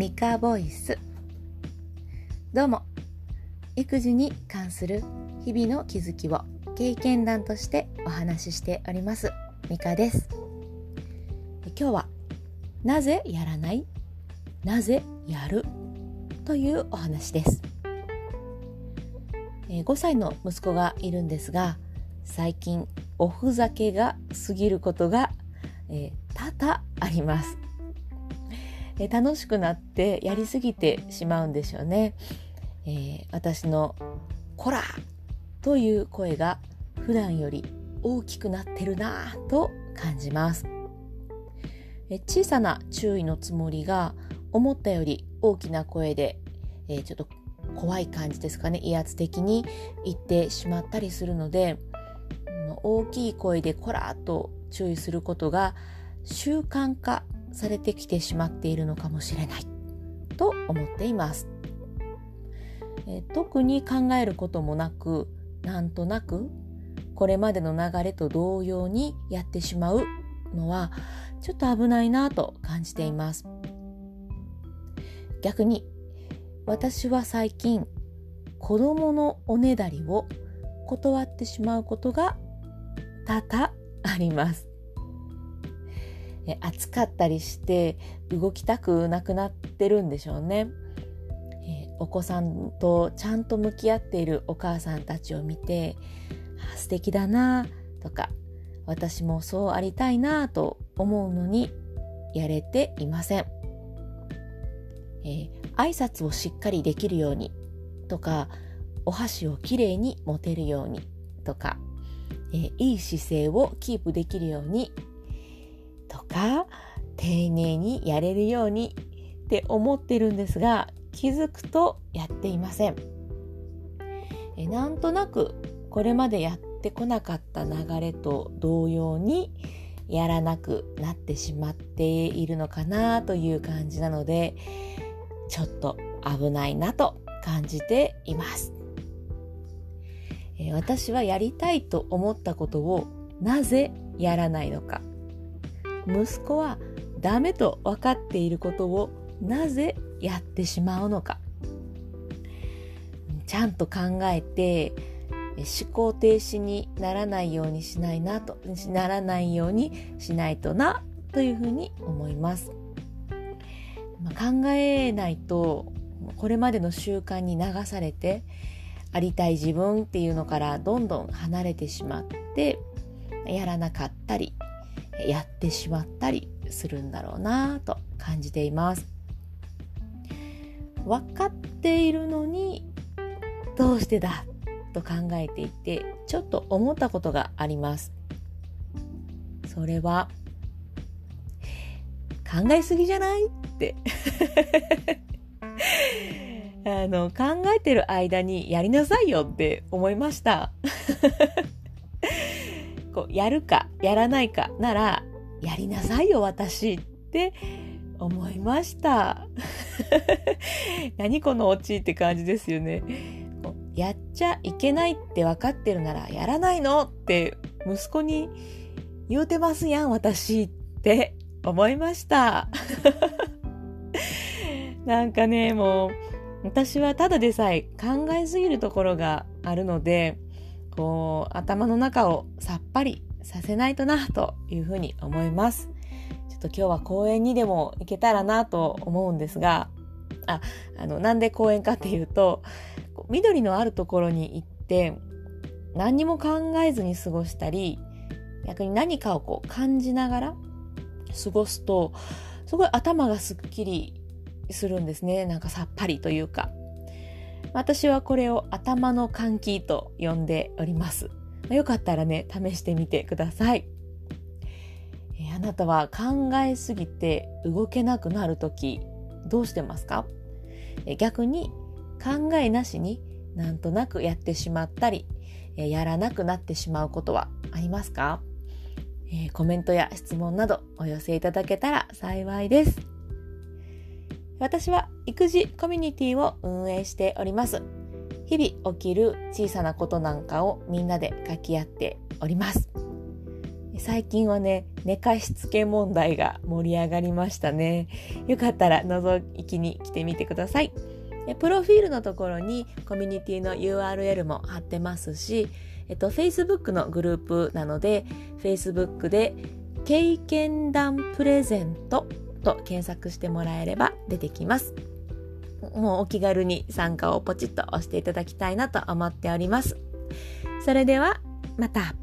ミカボイス。どうも。育児に関する日々の気づきを経験談としてお話ししておりますミカです。今日はなぜやらない？なぜやる？というお話です。5歳の息子がいるんですが最近おふざけが過ぎることが、えー、多々あります、えー、楽しくなってやりすぎてしまうんでしょうね、えー、私の「こら!」という声が普段より大きくなってるなぁと感じます、え小さな注意のつもりが思ったより大きな声で、えちょっと怖い感じですかね威圧的に言ってしまったりするので大きい声でこらっと注意することが習慣化されてきてしまっているのかもしれないと思っています。え特に考えることもなくなんとなくこれまでの流れと同様にやってしまうのはちょっと危ないなと感じています。逆に私は最近子供のおねだりを断ってしまうことが多々あります。え暑かったりして動きたくなくなってるんでしょうね。えお子さんとちゃんと向き合っているお母さんたちを見てあ素敵だなとか私もそうありたいなと思うのにやれていません。えー、挨拶をしっかりできるようにとかお箸をきれいに持てるようにとかえー、いい姿勢をキープできるようにとか丁寧にやれるようにって思ってるんですが気づくとやっていません。え、なんとなくこれまでやってこなかった流れと同様にやらなくなってしまっているのかなという感じなのでちょっと危ないなと感じています。え私はやりたいと思ったことをなぜやらないのか息子はダメと分かっていることをなぜやってしまうのか。ちゃんと考えて思考停止にならないようにしないなとならないようにしないとなというふうに思います、まあ、考えないとこれまでの習慣に流されてありたい自分っていうのからどんどん離れてしまってやらなかったりやってしまったりするんだろうなと感じています。分かっているのにどうしてだと考えていてちょっと思ったことがあります。それは考えすぎじゃないって。あの、考えてる間にやりなさいよって思いました。こう、やるか、やらないかなら、やりなさいよ、私って思いました。何このオチって感じですよね。こうやっちゃいけないって分かってるならやらないのって息子に言うてますやん、私って思いました。なんかね、もう、私はただでさえ考えすぎるところがあるので、こう、頭の中をさっぱりさせないとな、というふうに思います。ちょっと今日は公園にでも行けたらなと思うんですが、あ、あの、なんで公園かっていうと、緑のあるところに行って、何にも考えずに過ごしたり、逆に何かをこう感じながら過ごすと、すごい頭がすっきりするんですね。なんかさっぱりというか。私はこれを頭の換気と呼んでおります。よかったらね、試してみてください。えあなたは考えすぎて動けなくなるとき、どうしてますか？え逆に考えなしになんとなくやってしまったり、えやらなくなってしまうことはありますか、えー、コメントや質問などお寄せいただけたら幸いです。私は育児コミュニティを運営しております。日々起きる小さなことなんかをみんなで書き合っております。最近はね、寝かしつけ問題が盛り上がりましたね。よかったら覗きに来てみてください。プロフィールのところにコミュニティの URL も貼ってますし、えっと、Facebook のグループなので、Facebook で経験談プレゼントと検索してもらえれば出てきます。もうお気軽に参加をポチッと押していただきたいなと思っております。それでは、また。